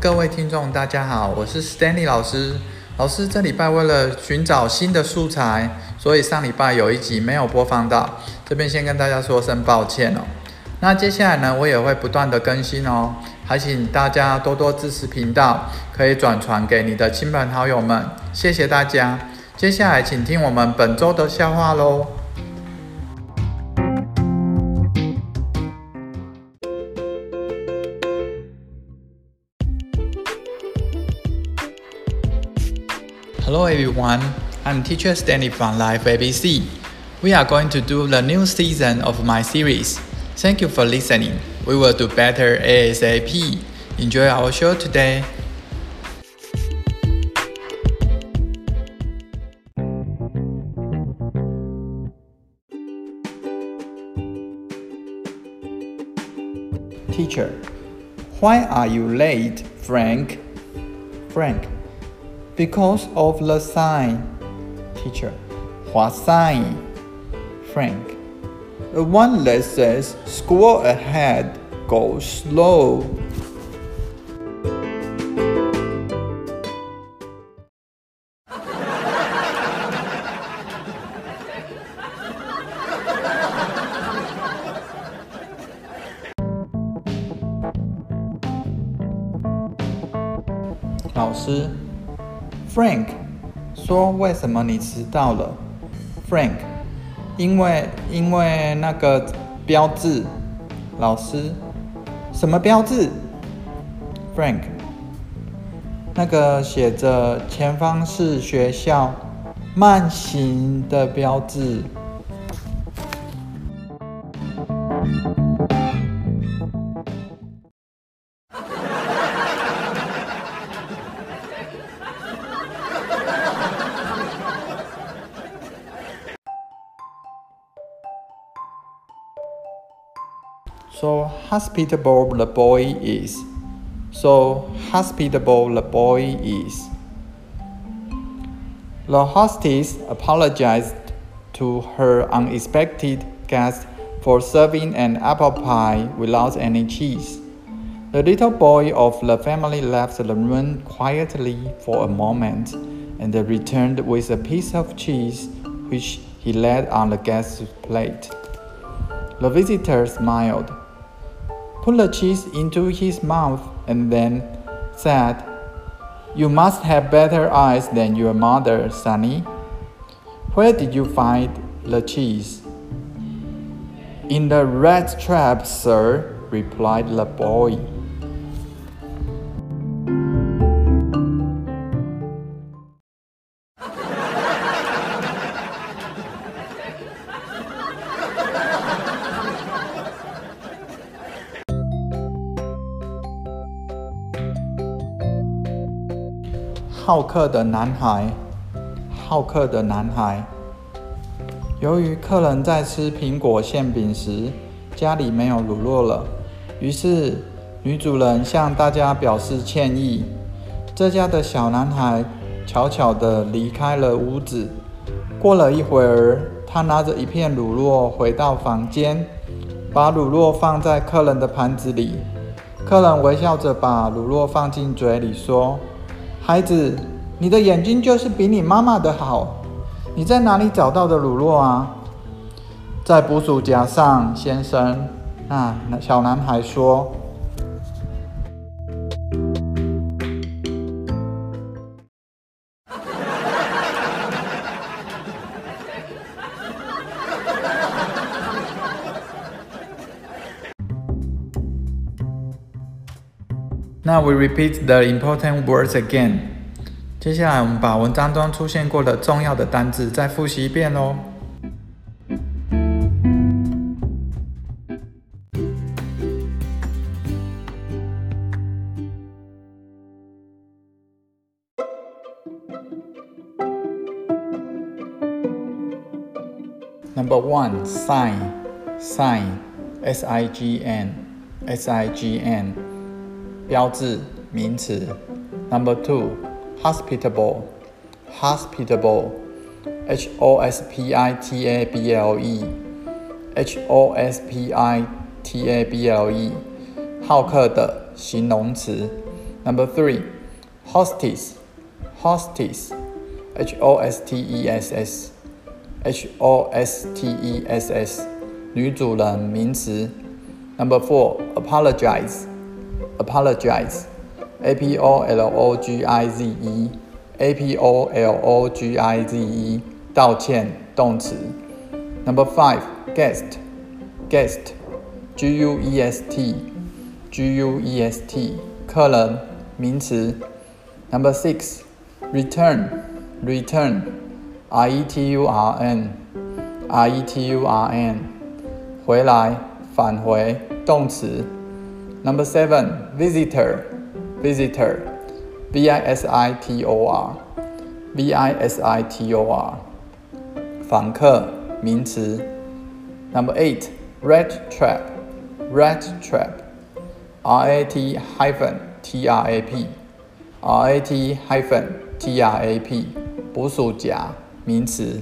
各位听众，大家好，我是 Stanley 老师。老师这礼拜为了寻找新的素材，所以上礼拜有一集没有播放到，这边先跟大家说声抱歉哦。那接下来呢，我也会不断的更新哦，还请大家多多支持频道，可以转传给你的亲朋好友们，谢谢大家。接下来请听我们本周的笑话喽。Hello everyone, I'm teacher Stanley from Life ABC. We are going to do the new season of my series. Thank you for listening. We will do better ASAP. Enjoy our show today. Teacher, why are you late, Frank? Frank, because of the sign. Teacher, what sign? Frank, the one that says school ahead, go slow. 老师，Frank 说：“为什么你迟到了？”Frank，因为因为那个标志。老师，什么标志？Frank，那个写着“前方是学校，慢行”的标志。So hospitable the boy is. So hospitable the boy is. The hostess apologized to her unexpected guest for serving an apple pie without any cheese. The little boy of the family left the room quietly for a moment and returned with a piece of cheese which he laid on the guest's plate. The visitor smiled put the cheese into his mouth, and then said, You must have better eyes than your mother, Sonny. Where did you find the cheese? In the rat trap, sir, replied the boy. 好客的男孩，好客的男孩。由于客人在吃苹果馅饼时，家里没有乳酪了，于是女主人向大家表示歉意。这家的小男孩悄悄地离开了屋子。过了一会儿，他拿着一片乳酪回到房间，把乳酪放在客人的盘子里。客人微笑着把乳酪放进嘴里，说。孩子，你的眼睛就是比你妈妈的好。你在哪里找到的乳酪啊？在捕鼠夹上，先生。那小男孩说。那 we repeat the important words again. 接下来我们把文章中出现过的重要的单字再复习一遍喽。Number one, sign, sign, S-I-G-N, S-I-G-N. 标志名词。Number two, hospitable, hospitable, H O S P I T A B L E, H O S P I T A B L E，好客的形容词。Number three, hostess, hostess, H O S T E S S, H O S T E S S，女主人名词。Number four, apologize, apologize, A P O L O G I Z E, A P O L O G I Z E，道歉动词。Number five, guest, guest, G U E S T, G U E S T，客人。名词。Number six, return, return, R E T U R N, R E T U R N，回来，返回，动词。 Number seven, visitor, visitor, V I S I T O R, V I S I T O R，访客，名词。Number eight, rat trap, rat trap, R A T hyphen T R A P R A T hyphen T R A P 捕鼠夹名词。